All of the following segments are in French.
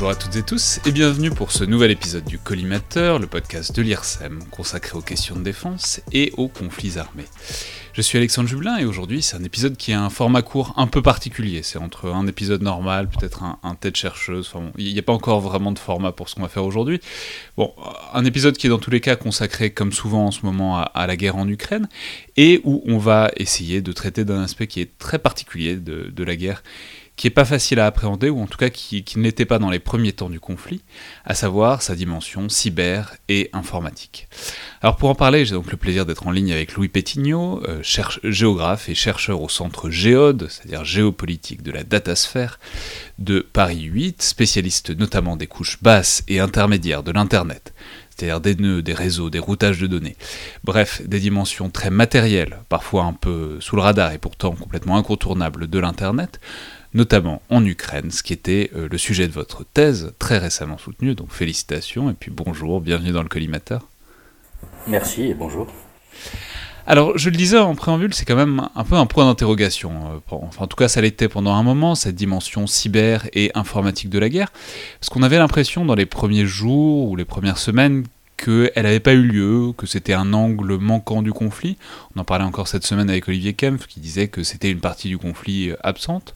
Bonjour à toutes et tous et bienvenue pour ce nouvel épisode du Collimateur, le podcast de l'IRSEM consacré aux questions de défense et aux conflits armés. Je suis Alexandre Jublin et aujourd'hui c'est un épisode qui a un format court un peu particulier. C'est entre un épisode normal, peut-être un, tête chercheuse. Il n'y a pas encore vraiment de format pour ce qu'on va faire aujourd'hui. Bon, un épisode qui est dans tous les cas consacré, comme souvent en ce moment, à, la guerre en Ukraine et où on va essayer de traiter d'un aspect qui est très particulier de la guerre qui n'est pas facile à appréhender, ou en tout cas qui, ne l'était pas dans les premiers temps du conflit, à savoir sa dimension cyber et informatique. Alors pour en parler, j'ai donc le plaisir d'être en ligne avec Louis Pétignot, euh, géographe et chercheur au centre Géode, c'est-à-dire géopolitique de la datasphère, de Paris 8, spécialiste notamment des couches basses et intermédiaires de l'Internet, c'est-à-dire des nœuds, des réseaux, des routages de données. Bref, des dimensions très matérielles, parfois un peu sous le radar et pourtant complètement incontournables de l'Internet, notamment en Ukraine, ce qui était euh, le sujet de votre thèse, très récemment soutenue, donc félicitations, et puis bonjour, bienvenue dans le collimateur. Merci et bonjour. Alors, je le disais en préambule, c'est quand même un peu un point d'interrogation. Euh, enfin, en tout cas, ça l'était pendant un moment, cette dimension cyber et informatique de la guerre. Parce qu'on avait l'impression dans les premiers jours ou les premières semaines qu'elle n'avait pas eu lieu, que c'était un angle manquant du conflit. On en parlait encore cette semaine avec Olivier Kempf, qui disait que c'était une partie du conflit euh, absente.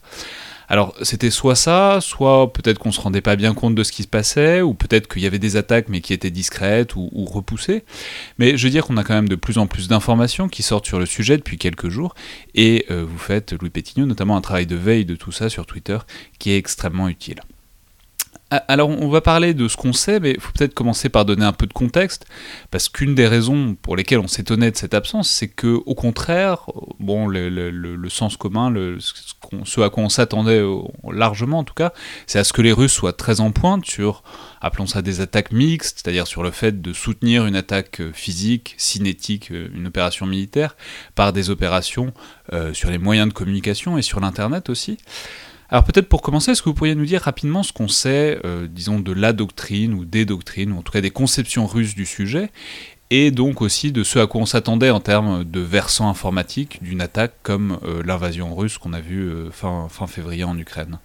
Alors c'était soit ça, soit peut-être qu'on se rendait pas bien compte de ce qui se passait, ou peut-être qu'il y avait des attaques mais qui étaient discrètes ou, repoussées. Mais je veux dire qu'on a quand même de plus en plus d'informations qui sortent sur le sujet depuis quelques jours, et euh, vous faites, Louis Pétignot, notamment un travail de veille de tout ça sur Twitter qui est extrêmement utile. Ah, alors on va parler de ce qu'on sait, mais il faut peut-être commencer par donner un peu de contexte, parce qu'une des raisons pour lesquelles on s'étonnait de cette absence, c'est que au contraire, bon, le, sens commun, ce, à quoi on s'attendait largement en tout cas, c'est à ce que les Russes soient très en pointe sur, appelons ça des attaques mixtes, c'est-à-dire sur le fait de soutenir une attaque physique, cinétique, une opération militaire, par des opérations euh, sur les moyens de communication et sur l'Internet aussi. Alors peut-être pour commencer, est-ce que vous pourriez nous dire rapidement ce qu'on sait, euh, disons, de la doctrine ou des doctrines, ou en tout cas des conceptions russes du sujet, et donc aussi de ce à quoi on s'attendait en termes de versant informatique d'une attaque comme euh, l'invasion russe qu'on a vue euh, fin, fin février en Ukraine?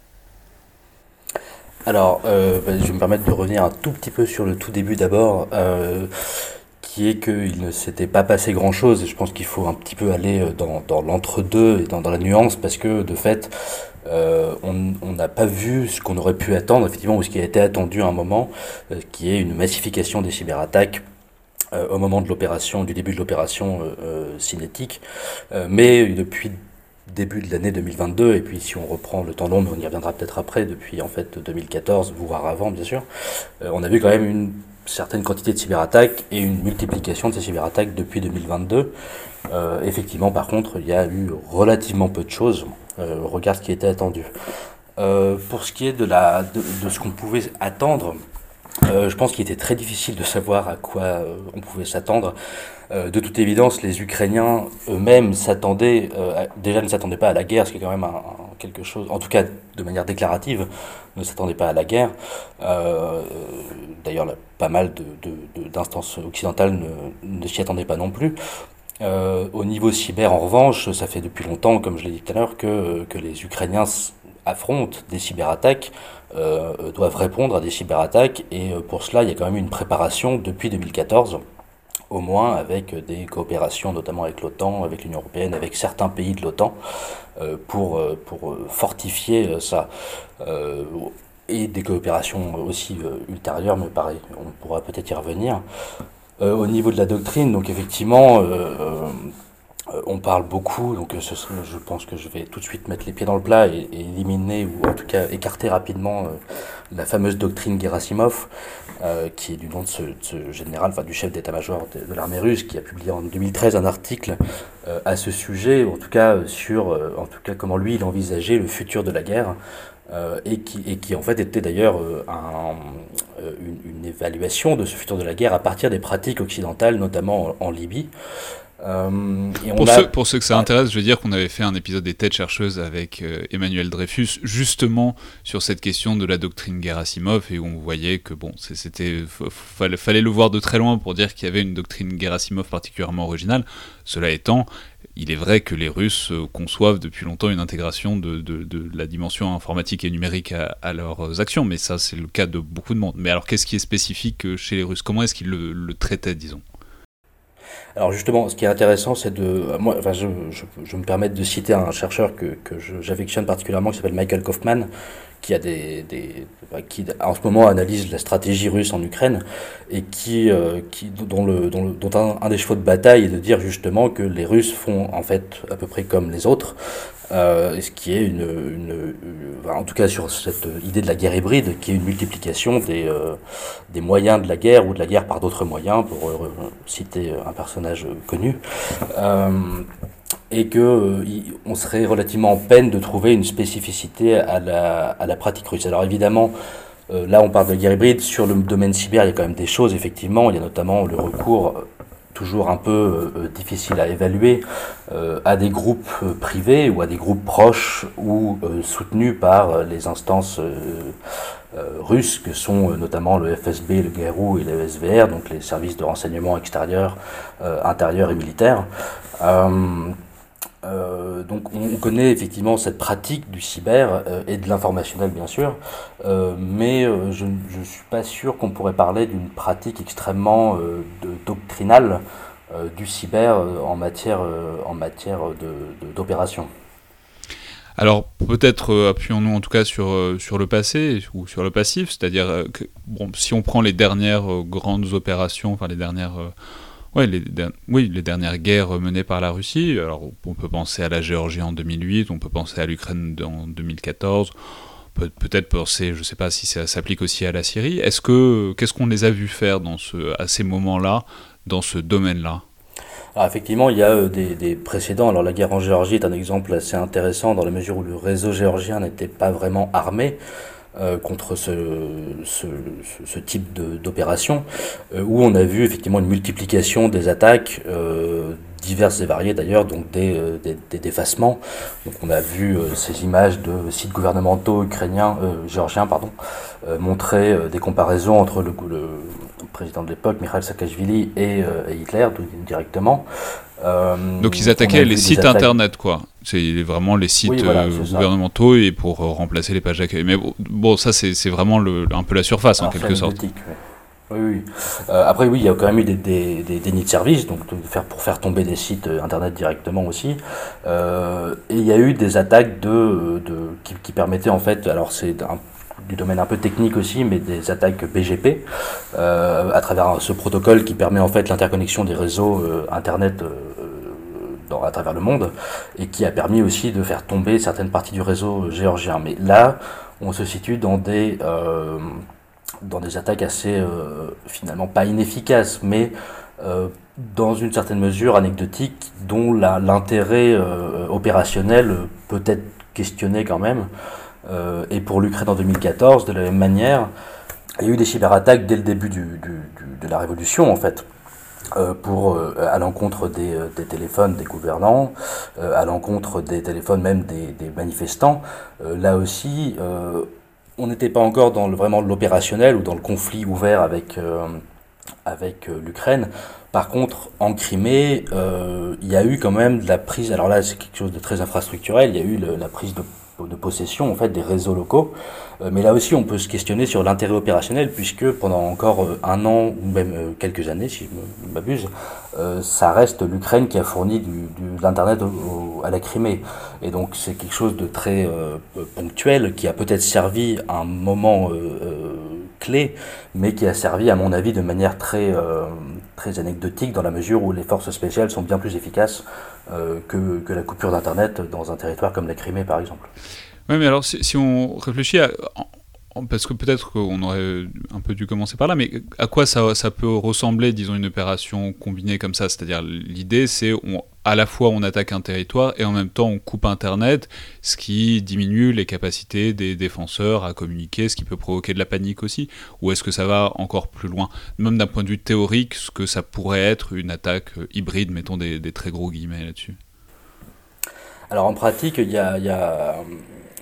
Alors, bah, je vais me permettre de revenir un tout petit peu sur le tout début d'abord, qui est qu'il ne s'était pas passé grand-chose, et je pense qu'il faut un petit peu aller dans, l'entre-deux et dans, dans, la nuance, parce que de fait, euh, on n'a pas vu ce qu'on aurait pu attendre, effectivement, ou ce qui a été attendu à un moment, euh, qui est une massification des cyberattaques euh, au moment de l'opération, du début de l'opération cinétique. mais depuis début de l'année 2022, et puis si on reprend le temps long, mais on y reviendra peut-être après, depuis en fait 2014, voire avant bien sûr, on a vu quand même une certaine quantité de cyberattaques et une multiplication de ces cyberattaques depuis 2022. effectivement, par contre, il y a eu relativement peu de choses euh, regarde ce qui était attendu. Euh, pour ce qui est de, la, de, ce qu'on pouvait attendre, euh, je pense qu'il était très difficile de savoir à quoi on pouvait s'attendre. de toute évidence, les Ukrainiens eux-mêmes s'attendaient, déjà ne s'attendaient pas à la guerre, ce qui est quand même quelque chose, en tout cas de manière déclarative, ne s'attendaient pas à la guerre. D'ailleurs, pas mal d'instances de, occidentales ne s'y attendaient pas non plus. Euh, au niveau cyber, en revanche, ça fait depuis longtemps, comme je l'ai dit tout à l'heure, que, que les Ukrainiens affrontent des cyberattaques, euh, doivent répondre à des cyberattaques, et euh, pour cela, il y a quand même une préparation depuis 2014, au moins avec des coopérations, notamment avec l'OTAN, avec l'Union européenne, avec certains pays de l'OTAN, pour, pour fortifier ça. et des coopérations aussi ultérieures, mais pareil, on pourra peut-être y revenir. Euh, au niveau de la doctrine, donc effectivement, euh, euh, on parle beaucoup, donc je pense que je vais tout de suite mettre les pieds dans le plat et, éliminer, ou en tout cas écarter rapidement la fameuse doctrine Gerasimov, qui est du nom de ce, général, enfin du chef d'état-major de, l'armée russe, qui a publié en 2013 un article à ce sujet, en tout cas sur, en tout cas comment lui il envisageait le futur de la guerre. Euh, et, qui, et qui en fait était d'ailleurs euh, euh, une, une, évaluation de ce futur de la guerre à partir des pratiques occidentales, notamment en, Libye. Et pour, ceux, pour, ceux, que ça intéresse, je veux dire qu'on avait fait un épisode des têtes chercheuses avec Emmanuel Dreyfus, justement sur cette question de la doctrine Gerasimov, et où on voyait que bon, c'était fallait, fallait le voir de très loin pour dire qu'il y avait une doctrine Gerasimov particulièrement originale. Cela étant, il est vrai que les Russes conçoivent depuis longtemps une intégration de, la dimension informatique et numérique à, leurs actions, mais ça c'est le cas de beaucoup de monde. Mais alors qu'est-ce qui est spécifique chez les Russes? Comment est-ce qu'ils le traitaient, disons? Alors justement, ce qui est intéressant, c'est de... Je, me permets de citer un chercheur que, que j'affectionne particulièrement, qui s'appelle Michael Kaufman, qui, a des, des, qui en ce moment analyse la stratégie russe en Ukraine, et qui, euh, qui, dont, le, dont, dont un, des chevaux de bataille est de dire justement que les Russes font en fait à peu près comme les autres, euh, ce qui est une, une, en tout cas sur cette idée de la guerre hybride, qui est une multiplication des, euh, des moyens de la guerre ou de la guerre par d'autres moyens, pour citer un personnage connu, et que euh, serait relativement en peine de trouver une spécificité à la, à la pratique russe. Alors évidemment, là on parle de guerre hybride, sur le domaine cyber il y a quand même des choses, effectivement, il y a notamment le recours toujours un peu euh, difficile à évaluer, euh, à des groupes euh, privés ou à des groupes proches ou soutenus par les instances russes que sont notamment le FSB, le GRU et le SVR, donc les services de renseignement extérieur, intérieur et militaire. Euh, donc on connaît effectivement cette pratique du cyber euh, et de l'informationnel bien sûr, euh, mais je ne suis pas sûr qu'on pourrait parler d'une pratique extrêmement doctrinale du cyber en matière, en matière d'opération. Alors peut-être appuyons-nous en tout cas sur, sur le passé ou sur le passif, c'est-à-dire bon, si on prend les dernières grandes opérations, enfin les dernières guerres menées par la Russie. Alors, on peut penser à la Géorgie en 2008, on peut penser à l'Ukraine en 2014, peut peut-être penser, je ne sais pas si ça s'applique aussi à la Syrie. Est-ce que qu'est-ce qu'on les a vus faire dans ce, à ces moments-là, dans ce domaine-là? Effectivement, il y a euh, des, des, précédents. Alors la guerre en Géorgie est un exemple assez intéressant dans la mesure où le réseau géorgien n'était pas vraiment armé. Euh, contre ce, type d'opération, euh, où on a vu effectivement une multiplication des attaques diverses et variées d'ailleurs, donc des, défacements. Donc on a vu ces images de sites gouvernementaux ukrainiens, géorgiens, pardon, montrer des comparaisons entre le président de l'époque, Mikhail Saakashvili, et, et Hitler directement. Euh, Donc ils attaquaient les sites internet, quoi. C'est vraiment les sites euh, gouvernementaux et pour euh, remplacer les pages d'accueil. Mais bon, ça c'est vraiment le, un peu la surface en quelque sorte. Oui, oui. après, oui, il y a quand même eu des, des, des dénis de service, donc de faire, pour faire tomber des sites internet directement aussi. et il y a eu des attaques de, de qui, qui, permettaient en fait, alors c'est du domaine un peu technique aussi, mais des attaques BGP euh, à travers ce protocole qui permet en fait l'interconnexion des réseaux internet à travers le monde, et qui a permis aussi de faire tomber certaines parties du réseau géorgien. Mais là, on se situe dans des, euh, dans des attaques assez, euh, finalement, pas inefficaces, mais euh, dans une certaine mesure anecdotique, dont l'intérêt opérationnel peut être questionné quand même. Et pour l'Ukraine en 2014, de la même manière, il y a eu des cyberattaques dès le début de la révolution, en fait. Euh, pour euh, à l'encontre des, euh, téléphones des gouvernants, à l'encontre des téléphones même des, manifestants. là aussi, on n'était pas encore dans vraiment l'opérationnel ou dans le conflit ouvert avec avec l'Ukraine. Par contre, en Crimée, il y a eu quand même de la prise. Alors là, c'est quelque chose de très infrastructurel. Il y a eu la prise de de possession en fait des réseaux locaux. Euh, mais là aussi, on peut se questionner sur l'intérêt opérationnel puisque pendant encore euh, un an ou même euh, quelques années, si je m'abuse, ça reste l'Ukraine qui a fourni du, de l'internet à la Crimée. Et donc c'est quelque chose de très ponctuel qui a peut-être servi à un moment clé, mais qui a servi à mon avis de manière très très anecdotique dans la mesure où les forces spéciales sont bien plus efficaces euh, que, que, la coupure d'Internet dans un territoire comme la Crimée, par exemple. Oui, mais alors si, on réfléchit parce que peut-être qu'on aurait un peu dû commencer par là, mais à quoi ça, ça peut ressembler, disons, une opération combinée comme ça? C'est-à-dire, l'idée, c'est à la fois on attaque un territoire et en même temps on coupe Internet, ce qui diminue les capacités des défenseurs à communiquer, ce qui peut provoquer de la panique aussi. Ou est-ce que ça va encore plus loin? Même d'un point de vue théorique, ce que ça pourrait être une attaque hybride, mettons des, très gros guillemets là-dessus? Alors en pratique, il y a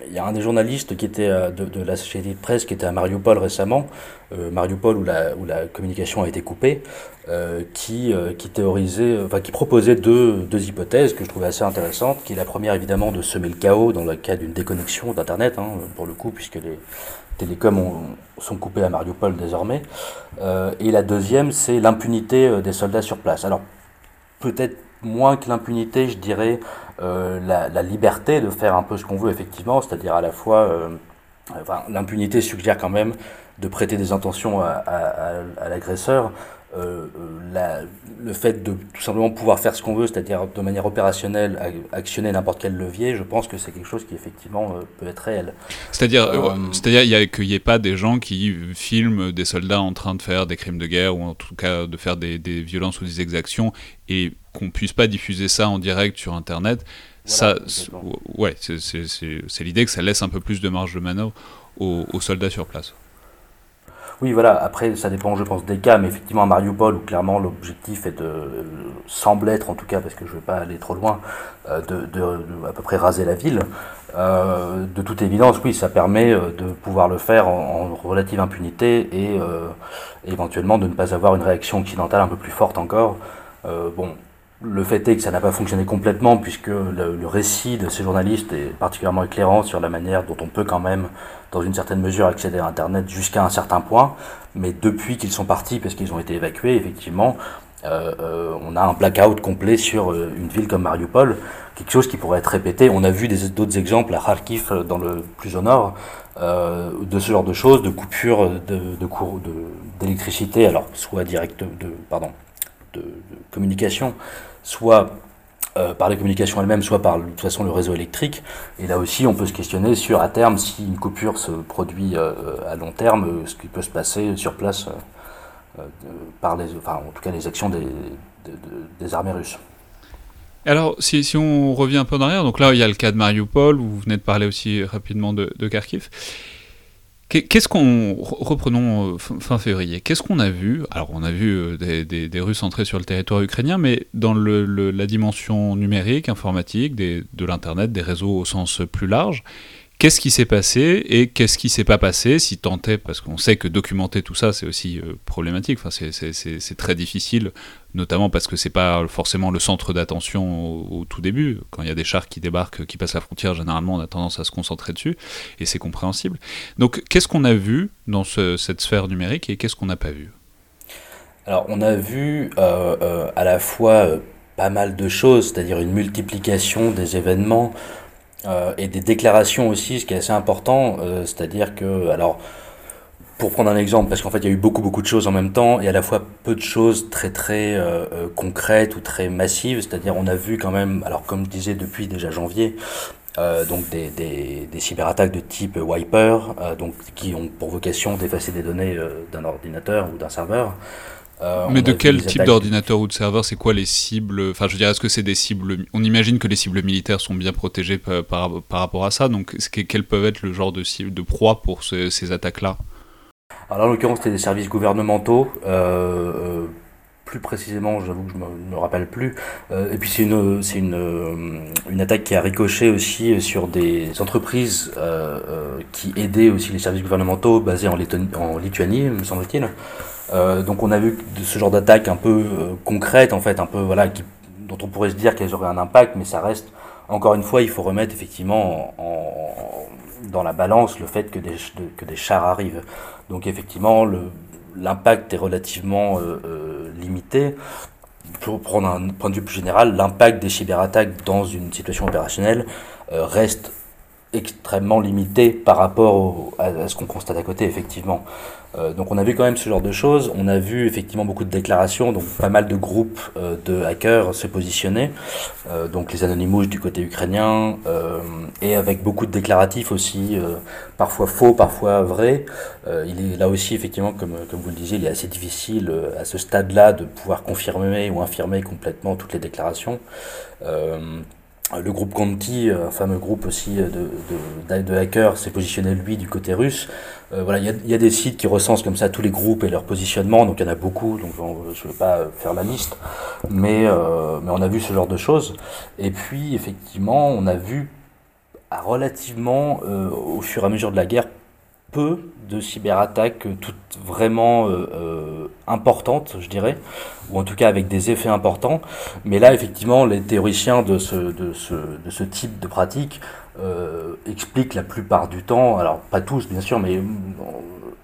il y a un des journalistes qui était de, de, la société de presse qui était à Mariupol récemment, euh, Mariupol où la, où la communication a été coupée, euh, qui, euh, qui théorisait, enfin qui proposait deux, deux hypothèses que je trouvais assez intéressantes, qui est la première évidemment de semer le chaos dans le cas d'une déconnexion d'Internet, hein, pour le coup, puisque les télécoms sont coupés à Mariupol désormais, et la deuxième c'est l'impunité des soldats sur place. Alors peut-être moins que l'impunité, je dirais la, la, liberté de faire un peu ce qu'on veut effectivement, c'est-à-dire à la fois, enfin, l'impunité suggère quand même de prêter des intentions à, à, l'agresseur, euh, euh le fait de tout simplement pouvoir faire ce qu'on veut, c'est-à-dire de manière opérationnelle actionner n'importe quel levier, je pense que c'est quelque chose qui effectivement euh, peut être réel. C'est-à-dire, euh, c'est-à-dire qu'il n'y ait pas des gens qui filment des soldats en train de faire des crimes de guerre ou en tout cas de faire des, des violences ou des exactions et qu'on puisse pas diffuser ça en direct sur Internet. ça, ouais, c'est l'idée que ça laisse un peu plus de marge de manœuvre aux soldats sur place. Oui, voilà. Après, ça dépend, je pense, des cas, mais effectivement, à Mariupol, où clairement l'objectif est de, semble être, en tout cas, parce que je ne veux pas aller trop loin, euh, de, à peu près raser la ville. Euh, de toute évidence, oui, ça permet euh, de pouvoir le faire en, relative impunité et éventuellement de ne pas avoir une réaction occidentale un peu plus forte encore. bon, le fait est que ça n'a pas fonctionné complètement puisque le, récit de ces journalistes est particulièrement éclairant sur la manière dont on peut quand même, dans une certaine mesure, accéder à Internet jusqu'à un certain point. Mais depuis qu'ils sont partis, parce qu'ils ont été évacués, effectivement, euh, euh, on a un blackout complet sur euh, une ville comme Mariupol, quelque chose qui pourrait être répété. On a vu d'autres exemples à Kharkiv, dans le plus au nord, de ce genre de choses, de coupures d'électricité, alors soit direct de, pardon, de, communication, soit euh, par les communications elles-mêmes, soit par de toute façon le réseau électrique. Et là aussi, on peut se questionner sur à terme si une coupure se produit euh, à long terme, ce qui peut se passer sur place euh, par les, enfin, en tout cas les actions des, des, armées russes. Alors, si, si, on revient un peu en arrière, donc là, il y a le cas de Mariupol, où vous venez de parler aussi rapidement de, de Kharkiv. Qu'est-ce qu'on reprenons euh, fin février. Qu'est-ce qu'on a vu? Alors on a vu euh, des, Russes entrer sur le territoire ukrainien, mais dans la dimension numérique, informatique, de l'internet, des réseaux au sens plus large, Qu'est-ce qui s'est passé et qu'est-ce qui s'est pas passé, si tant est, parce qu'on sait que documenter tout ça, c'est aussi euh, problématique, enfin, c'est très difficile, notamment parce que c'est pas forcément le centre d'attention au, tout début. Quand il y a des chars qui débarquent, qui passent la frontière, généralement, on a tendance à se concentrer dessus, et c'est compréhensible. Donc, qu'est-ce qu'on a vu dans cette sphère numérique et qu'est-ce qu'on n'a pas vu? Alors, on a vu euh, euh, à la fois pas mal de choses, c'est-à-dire une multiplication des événements, euh, et des déclarations aussi, ce qui est assez important, euh, c'est-à-dire que, alors, pour prendre un exemple, parce qu'en fait il y a eu beaucoup beaucoup de choses en même temps, et à la fois peu de choses très très euh, concrètes ou très massives, c'est-à-dire on a vu quand même, alors comme je disais depuis déjà janvier, donc des, des, des, cyberattaques de type wiper, donc qui ont pour vocation d'effacer des données d'un ordinateur ou d'un serveur. Euh, Mais de quel type d'ordinateur ou de serveur C'est quoi les cibles? Enfin, je veux dire, est-ce que c'est des cibles On imagine que les cibles militaires sont bien protégées par, par, rapport à ça. Donc, quels peuvent être le genre de cible de proie pour ces attaques-là? Alors, en l'occurrence, c'était des services gouvernementaux. Euh, euh, plus précisément, j'avoue que je ne me, rappelle plus. et puis c'est une, c'est une, une attaque qui a ricoché aussi sur des entreprises qui aidaient aussi les services gouvernementaux basés en, en Lituanie, me semble-t-il. Euh, donc on a vu ce genre d'attaque un peu euh, concrète en fait, un peu voilà, qui, dont on pourrait se dire qu'elles auraient un impact, mais ça reste encore une fois, il faut remettre effectivement en, dans la balance le fait que des, que des chars arrivent. Donc effectivement, l'impact est relativement euh, limité. Pour prendre un point de vue plus général, l'impact des cyberattaques dans une situation opérationnelle reste extrêmement limité par rapport à, ce qu'on constate à côté, effectivement. Euh, donc on a vu quand même ce genre de choses. On a vu effectivement beaucoup de déclarations, donc pas mal de groupes euh, de hackers se positionner, euh, donc les Anonymous du côté ukrainien, et avec beaucoup de déclaratifs aussi, parfois faux, parfois vrais. il est là aussi effectivement, comme, comme vous le disiez, il est assez difficile à ce stade-là de pouvoir confirmer ou infirmer complètement toutes les déclarations. Le groupe Conti, un fameux groupe aussi de, de, hackers, s'est positionné lui du côté russe. Euh, voilà, il y a, des sites qui recensent comme ça tous les groupes et leur positionnement, donc il y en a beaucoup, donc je ne vais pas faire la liste, mais, euh, mais on a vu ce genre de choses. Et puis effectivement, on a vu a relativement, au fur et à mesure de la guerre, peu de cyberattaques toutes vraiment importantes, je dirais, ou en tout cas avec des effets importants. Mais là, effectivement, les théoriciens de ce, type de pratique expliquent la plupart du temps, alors pas tous bien sûr, mais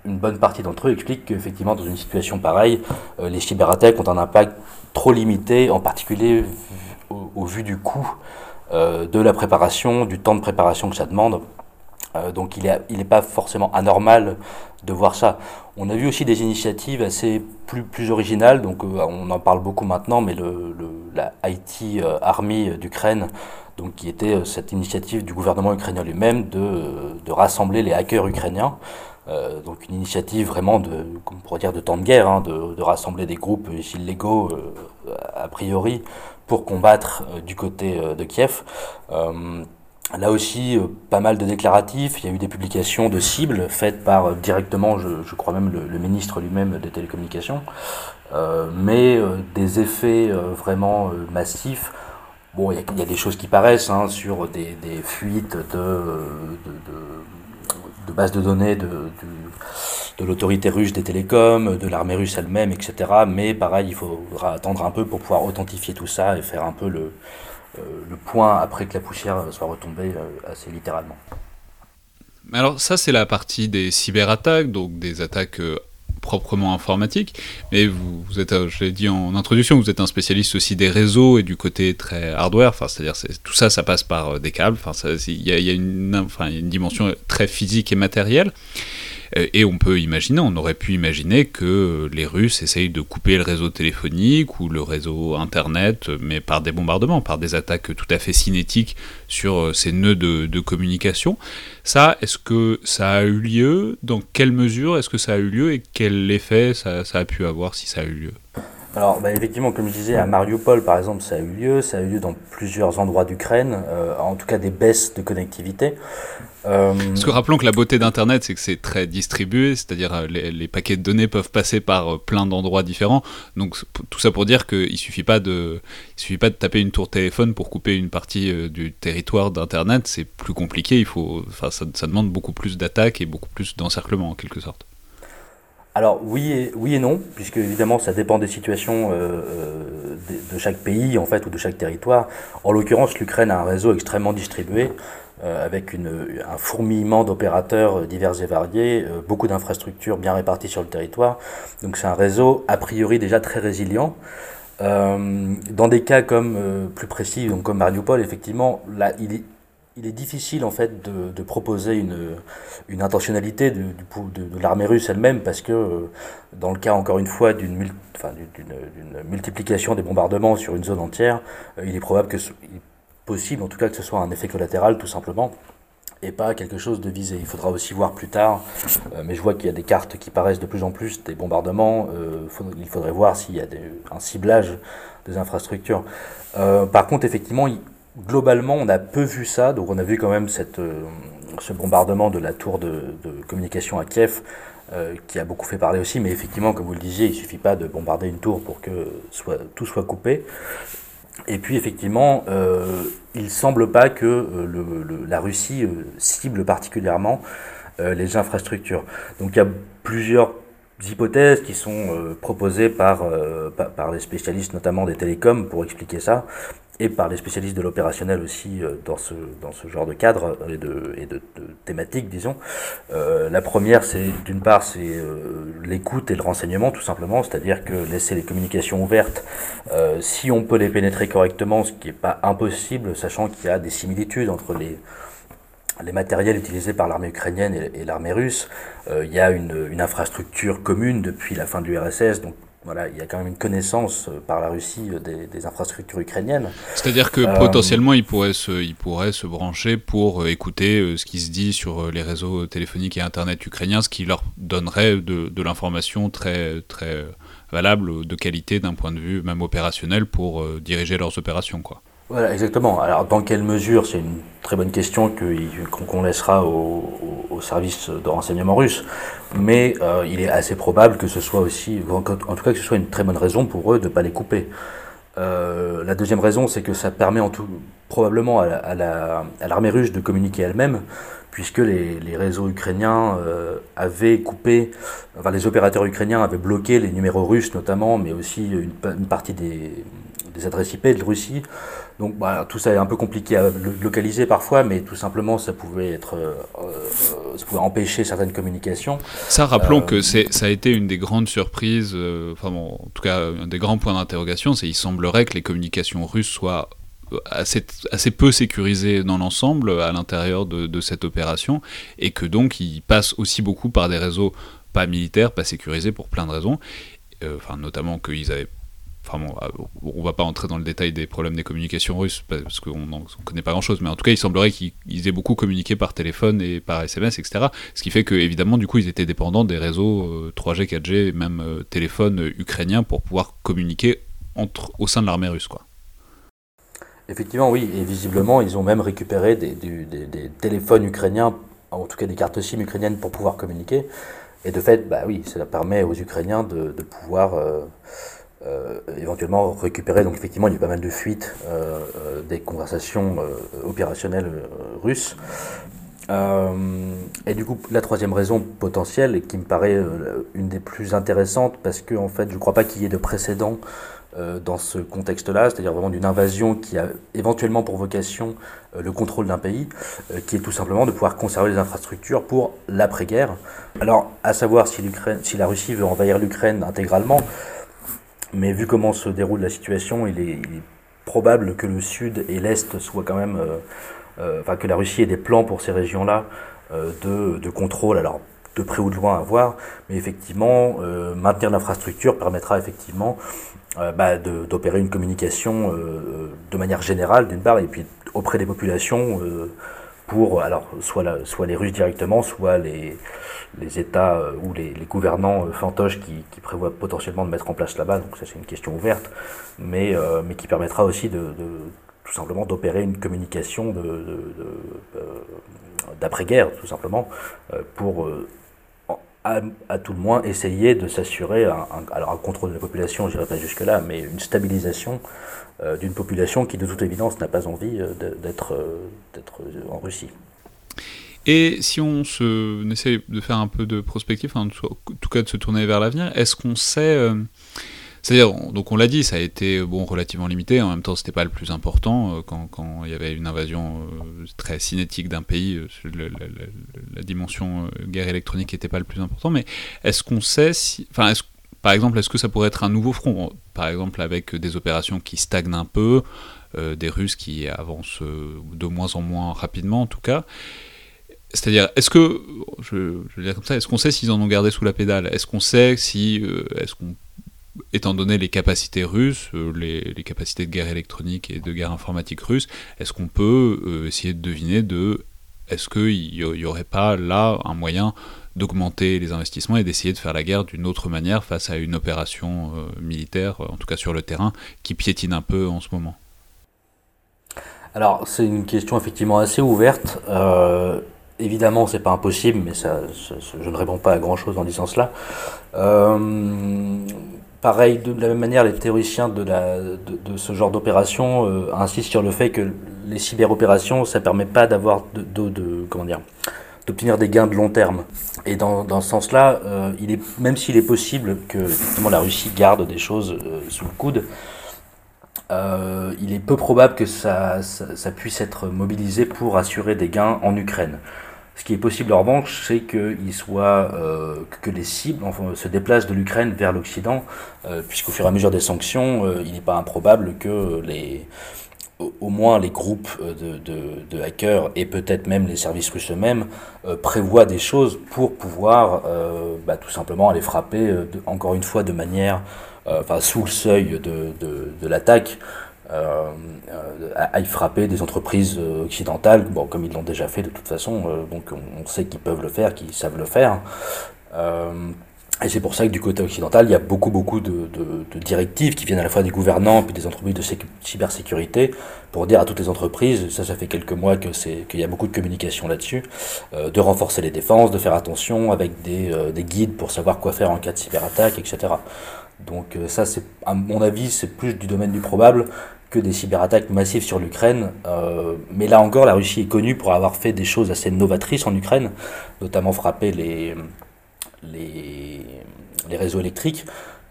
une bonne partie d'entre eux expliquent qu'effectivement, dans une situation pareille, euh, les cyberattaques ont un impact trop limité, en particulier au, vu du coût euh, de la préparation, du temps de préparation que ça demande. Euh, donc il n'est est pas forcément anormal de voir ça. On a vu aussi des initiatives assez plus, plus originales, donc on en parle beaucoup maintenant, mais le, le la IT Army d'Ukraine, donc qui était cette initiative du gouvernement ukrainien lui-même de, de rassembler les hackers ukrainiens euh, donc une initiative vraiment de, comme on pourrait dire, de temps de guerre, hein, de, de, rassembler des groupes illégaux euh, a priori pour combattre euh, du côté de Kiev. Là aussi, pas mal de déclaratifs. Il y a eu des publications de cibles faites par directement, je, crois même, le, ministre lui-même des télécommunications. Euh, mais des effets vraiment massifs. Bon, il y, a, des choses qui paraissent hein, sur des, fuites de, de, de de bases de données de, l'autorité russe des télécoms, de l'armée russe elle-même, etc. Mais pareil, il faudra attendre un peu pour pouvoir authentifier tout ça et faire un peu le, euh, le point après que la poussière soit retombée euh, assez littéralement. Alors ça, c'est la partie des cyberattaques, donc des attaques euh, proprement informatique, mais vous, êtes, je l'ai dit en introduction, vous êtes un spécialiste aussi des réseaux et du côté très hardware, c'est-à-dire tout ça, ça passe par des câbles, il y a, une dimension très physique et matérielle. Euh, et on peut imaginer, on aurait pu imaginer que les Russes essayent de couper le réseau téléphonique ou le réseau Internet, mais par des bombardements, par des attaques tout à fait cinétiques sur euh, ces nœuds de, communication. Ça, est-ce que ça a eu lieu? Dans quelle mesure est-ce que ça a eu lieu? Et quel effet ça, ça a pu avoir si ça a eu lieu? Alors, bah, effectivement, comme je disais, à Mariupol, par exemple, ça a eu lieu. Ça a eu lieu dans plusieurs endroits d'Ukraine, euh, en tout cas des baisses de connectivité. Euh... Parce que rappelons que la beauté d'Internet, c'est que c'est très distribué, c'est-à-dire euh, les, les, paquets de données peuvent passer par euh, plein d'endroits différents. Donc tout ça pour dire qu'il suffit pas de, il suffit pas de taper une tour téléphone pour couper une partie du territoire d'Internet. C'est plus compliqué. Il faut, enfin, ça, ça demande beaucoup plus d'attaques et beaucoup plus d'encerclement en quelque sorte. Alors oui et, oui et non, puisque évidemment ça dépend des situations euh, de, de, chaque pays en fait ou de chaque territoire. En l'occurrence, l'Ukraine a un réseau extrêmement distribué avec une, un fourmillement d'opérateurs divers et variés, euh, beaucoup d'infrastructures bien réparties sur le territoire. Donc c'est un réseau a priori déjà très résilient. Euh, dans des cas comme plus précis, donc comme Mariupol, effectivement, là, il est, il est difficile en fait de, proposer une, intentionnalité de, l'armée russe elle-même parce que euh, dans le cas encore une fois d'une multiplication des bombardements sur une zone entière, euh, il est probable que possible en tout cas que ce soit un effet collatéral tout simplement et pas quelque chose de visé. Il faudra aussi voir plus tard, euh, mais je vois qu'il y a des cartes qui paraissent de plus en plus des bombardements. Euh, il faudrait voir s'il y a un ciblage des infrastructures. Euh, par contre, effectivement, globalement, on a peu vu ça. Donc, on a vu quand même cette, ce bombardement de la tour de, communication à Kiev, qui a beaucoup fait parler aussi. Mais effectivement, comme vous le disiez, il suffit pas de bombarder une tour pour que soit, tout soit coupé. Et puis, effectivement, euh, il semble pas que euh, la Russie euh, cible particulièrement les infrastructures. Donc, il y a plusieurs hypothèses qui sont proposées par, par, par les spécialistes, notamment des télécoms, pour expliquer ça et par les spécialistes de l'opérationnel aussi euh, dans ce, dans ce genre de cadre et de, et de, de thématique, disons. Euh, la première, c'est d'une part, c'est euh, l'écoute et le renseignement, tout simplement, c'est-à-dire que laisser les communications ouvertes, euh, si on peut les pénétrer correctement, ce qui n'est pas impossible, sachant qu'il y a des similitudes entre les les matériels utilisés par l'armée ukrainienne et, l'armée russe. Euh, il y a une, une infrastructure commune depuis la fin de l'URSS, donc voilà, il y a quand même une connaissance euh, par la Russie euh, des, des infrastructures ukrainiennes. C'est-à-dire que euh, potentiellement, ils pourraient, se, se brancher pour écouter ce qui se dit sur les réseaux téléphoniques et Internet ukrainiens, ce qui leur donnerait de, de l'information très, très valable, de qualité d'un point de vue même opérationnel pour diriger leurs opérations. Quoi. Voilà, exactement. Alors, dans quelle mesure C'est une très bonne question qu'on qu laissera au, au, service de renseignement russe. Mais euh, il est assez probable que ce soit aussi, en tout cas que ce soit une très bonne raison pour eux de ne pas les couper. la deuxième raison, c'est que ça permet en tout, probablement à l'armée russe de communiquer elle-même, puisque les, réseaux ukrainiens euh, avaient coupé, enfin les opérateurs ukrainiens avaient bloqué les numéros russes notamment, mais aussi une, partie des, adresses IP de Russie. Donc bah, tout ça est un peu compliqué à localiser parfois, mais tout simplement ça pouvait être, euh, euh, ça pouvait empêcher certaines communications. Ça, rappelons que c'est, ça a été une des grandes surprises, enfin bon, en tout cas un des grands points d'interrogation, c'est il semblerait que les communications russes soient assez, assez peu sécurisé dans l'ensemble à l'intérieur de, cette opération et que donc il passe aussi beaucoup par des réseaux pas militaires, pas sécurisés pour plein de raisons, euh, enfin notamment qu'ils avaient Enfin bon, euh, on va pas entrer dans le détail des problèmes des communications russes parce qu'on ne connaît pas grand chose, mais en tout cas, il semblerait qu'ils aient beaucoup communiqué par téléphone et par SMS, etc. Ce qui fait que, évidemment, du coup, ils étaient dépendants des réseaux 3G, 4G, même euh, téléphones ukrainiens pour pouvoir communiquer entre, au sein de l'armée russe, quoi. Effectivement, oui, et visiblement, ils ont même récupéré des, téléphones ukrainiens, en tout cas des cartes SIM ukrainiennes pour pouvoir communiquer. Et de fait, bah oui, ça permet aux Ukrainiens de, pouvoir euh, euh, éventuellement récupérer. Donc effectivement, il y a eu pas mal de fuites euh, des conversations opérationnelles russes. et du coup, la troisième raison potentielle, et qui me paraît une des plus intéressantes, parce que en fait, je ne crois pas qu'il y ait de précédent euh, dans ce contexte-là, c'est-à-dire vraiment d'une invasion qui a éventuellement pour vocation euh, le contrôle d'un pays, euh, qui est tout simplement de pouvoir conserver les infrastructures pour l'après-guerre. Alors, à savoir si, si la Russie veut envahir l'Ukraine intégralement, mais vu comment se déroule la situation, il est, probable que le Sud et l'Est soient quand même... enfin, que la Russie ait des plans pour ces régions-là de, de contrôle. Alors, de près ou de loin à voir, mais effectivement, maintenir l'infrastructure permettra effectivement euh, bah, d'opérer une communication euh, de manière générale d'une part et puis auprès des populations euh, pour alors soit, les Russes directement, soit les, États ou les, gouvernants fantoches qui, prévoient potentiellement de mettre en place là-bas. Donc ça c'est une question ouverte, mais, qui permettra aussi de, tout simplement d'opérer une communication d'après-guerre tout simplement pour à, tout le moins essayer de s'assurer un, alors un contrôle de la population, je n'irai pas jusque-là, mais une stabilisation euh, d'une population qui de toute évidence n'a pas envie euh, d'être euh, en Russie. Et si on, se, essaie de faire un peu de prospective, en tout cas de se tourner vers l'avenir, est-ce qu'on sait c'est-à-dire, donc on l'a dit, ça a été bon relativement limité. En même temps, c'était pas le plus important euh, quand, quand, il y avait une invasion euh, très cinétique d'un pays. Euh, la, dimension guerre électronique n'était pas le plus important. Mais est-ce qu'on sait si, enfin, est par exemple, est-ce que ça pourrait être un nouveau front? Par exemple, avec des opérations qui stagnent un peu, des Russes qui avancent de moins en moins rapidement, en tout cas. C'est-à-dire, est-ce que, je, dire comme ça, est-ce qu'on sait s'ils en ont gardé sous la pédale? Est-ce qu'on sait si, est-ce qu'on étant donné les capacités russes, euh, les, capacités de guerre électronique et de guerre informatique russe, est-ce qu'on peut euh, essayer de deviner de est-ce qu'il n'y aurait pas là un moyen d'augmenter les investissements et d'essayer de faire la guerre d'une autre manière face à une opération euh, militaire, en tout cas sur le terrain, qui piétine un peu en ce moment? Alors c'est une question effectivement assez ouverte. Évidemment, c'est pas impossible, mais je ne réponds pas à grand chose en disant cela. Pareil, de la même manière, les théoriciens de, de, ce genre d'opération euh, insistent sur le fait que les cyberopérations, ça ne permet pas d'avoir de, de, comment dire, d'obtenir des gains de long terme. Et dans, dans ce sens-là, euh, même s'il est possible que la Russie garde des choses euh, sous le coude, il est peu probable que ça, ça, puisse être mobilisé pour assurer des gains en Ukraine. Ce qui est possible en revanche, c'est euh, que les cibles se déplacent de l'Ukraine vers l'Occident, euh, puisqu'au fur et à mesure des sanctions, euh, il n'est pas improbable que les, au moins les groupes de, hackers et peut-être même les services russes eux-mêmes prévoient des choses pour pouvoir bah, tout simplement aller frapper, encore une fois, de manière, sous le seuil de l'attaque, euh, à, y frapper des entreprises euh, occidentales, bon, comme ils l'ont déjà fait de toute façon, euh, donc on, sait qu'ils peuvent le faire, qu'ils savent le faire. et c'est pour ça que du côté occidental, il y a beaucoup, beaucoup de, directives qui viennent à la fois des gouvernants et des entreprises de cybersécurité pour dire à toutes les entreprises, ça, ça fait quelques mois que c'est qu'il y a beaucoup de communication là-dessus, de renforcer les défenses, de faire attention avec des, des, guides pour savoir quoi faire en cas de cyberattaque, etc. Donc ça, c'est à mon avis, c'est plus du domaine du probable que des cyberattaques massives sur l'Ukraine. mais là encore, la Russie est connue pour avoir fait des choses assez novatrices en Ukraine, notamment frapper les, les, les réseaux électriques.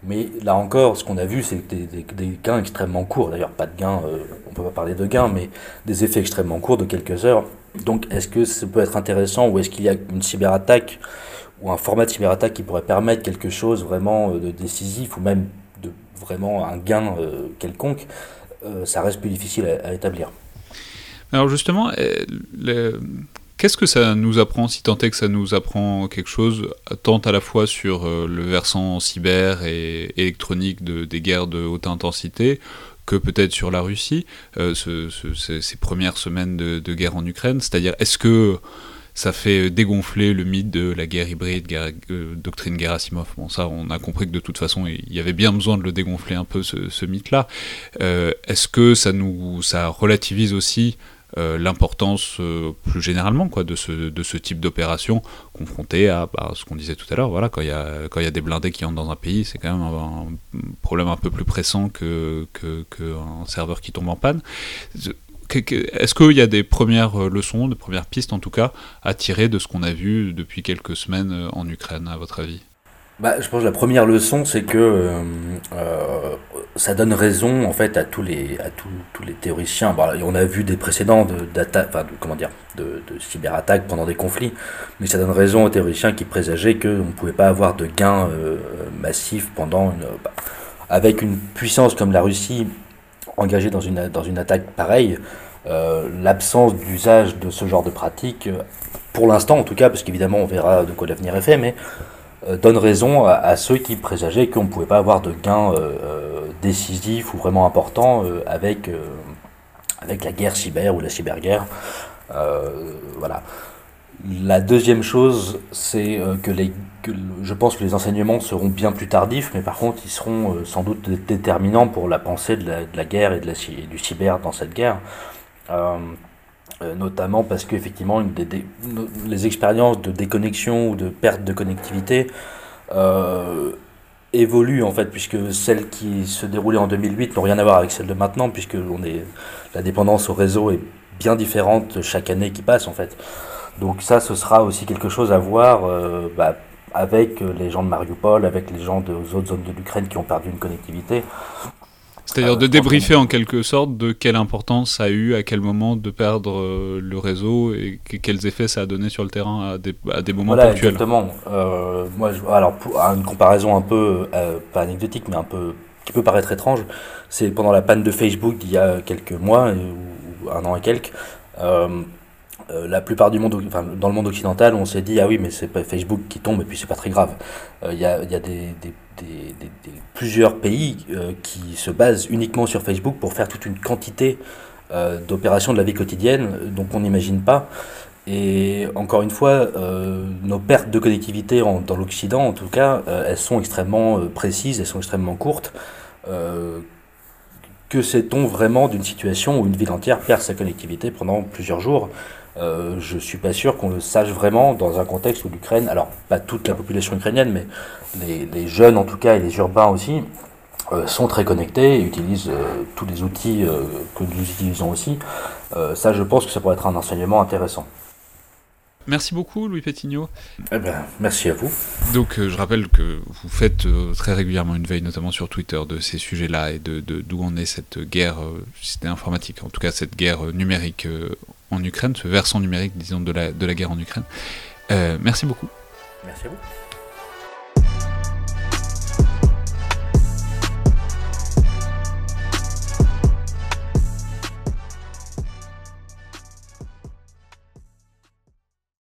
Mais là encore, ce qu'on a vu, c'est des, gains extrêmement courts. D'ailleurs, pas de gains, euh, on ne peut pas parler de gains, mais des effets extrêmement courts de quelques heures. Donc, est-ce que ça peut être intéressant ou est-ce qu'il y a une cyberattaque ou un format de cyberattaque qui pourrait permettre quelque chose vraiment euh, de décisif ou même de vraiment un gain euh, quelconque? Ça reste plus difficile à, établir. Alors justement, le, Qu'est-ce que ça nous apprend, si tant est que ça nous apprend quelque chose, tant à la fois sur euh, le versant cyber et électronique de, des guerres de haute intensité, que peut-être sur la Russie, euh, ces premières semaines de, guerre en Ukraine? C'est-à-dire, est-ce que ça fait dégonfler le mythe de la guerre hybride, euh, doctrine Gerasimov. Bon, ça, on a compris que de toute façon, il y avait bien besoin de le dégonfler un peu, ce, mythe-là. Est-ce que ça nous, ça relativise aussi euh, l'importance euh, plus généralement quoi, de, ce, type d'opération confrontée à bah, ce qu'on disait tout à l'heure. Voilà, quand il y, a, quand y a des blindés qui entrent dans un pays, c'est quand même un, problème un peu plus pressant qu'un que, que serveur qui tombe en panne. Est-ce qu'il y a des premières leçons, des premières pistes en tout cas, à tirer de ce qu'on a vu depuis quelques semaines en Ukraine, à votre avis? Bah, je pense que la première leçon, c'est que euh, euh, ça donne raison en fait à tous les à tous, les théoriciens. On a vu des précédents de, comment dire, de, cyberattaques pendant des conflits, mais ça donne raison aux théoriciens qui présageaient qu'on ne pouvait pas avoir de gains euh, massifs pendant une, bah, avec une puissance comme la Russie engagée dans une dans une attaque pareille. L'absence d'usage de ce genre de pratique, pour l'instant en tout cas, parce qu'évidemment on verra de quoi l'avenir est fait, mais euh, donne raison à, ceux qui présageaient qu'on ne pouvait pas avoir de gains euh, euh, décisifs ou vraiment importants avec, avec la guerre cyber ou la cyberguerre. voilà. La deuxième chose, c'est que, les, je pense que les enseignements seront bien plus tardifs, mais par contre, ils seront sans doute déterminants pour la pensée de la, guerre et, de la, du cyber dans cette guerre. Euh, notamment parce qu'effectivement les expériences de déconnexion ou de perte de connectivité euh, évoluent en fait puisque celles qui se déroulaient en 2008 n'ont rien à voir avec celles de maintenant puisque on est, la dépendance au réseau est bien différente chaque année qui passe en fait. Donc ça ce sera aussi quelque chose à voir euh, bah, avec les gens de Mariupol, avec les gens des autres zones de l'Ukraine qui ont perdu une connectivité. C'est-à-dire de débriefer en quelque sorte de quelle importance ça a eu, à quel moment de perdre euh, le réseau et quels effets ça a donné sur le terrain à des, à des moments voilà, ponctuels. Exactement. Euh, moi, je, alors, pour, une comparaison un peu, euh, pas anecdotique, mais un peu, qui peut paraître étrange, c'est pendant la panne de Facebook il y a quelques mois, ou un an et quelques, la plupart du monde, enfin, dans le monde occidental, on s'est dit ah oui mais c'est Facebook qui tombe et puis c'est pas très grave. Il y a, y a des, des des, plusieurs pays euh, qui se basent uniquement sur Facebook pour faire toute une quantité euh, d'opérations de la vie quotidienne euh, dont on n'imagine pas. Et encore une fois, nos pertes de connectivité dans l'Occident, en tout cas, elles sont extrêmement précises, elles sont extrêmement courtes. que sait-on vraiment d'une situation où une ville entière perd sa connectivité pendant plusieurs jours? Euh, je suis pas sûr qu'on le sache vraiment dans un contexte où l'Ukraine, alors pas toute la population ukrainienne, mais les, les jeunes en tout cas et les urbains aussi, euh, sont très connectés et utilisent euh, tous les outils euh, que nous utilisons aussi. ça, je pense que ça pourrait être un enseignement intéressant. Merci beaucoup Louis Pétignot. Eh ben, merci à vous. Donc je rappelle que vous faites très régulièrement une veille, notamment sur Twitter, de ces sujets-là et de d'où en est cette guerre, c'était informatique, en tout cas cette guerre numérique en Ukraine, ce versant numérique, disons, de la, de la guerre en Ukraine. Euh, merci beaucoup. Merci à vous.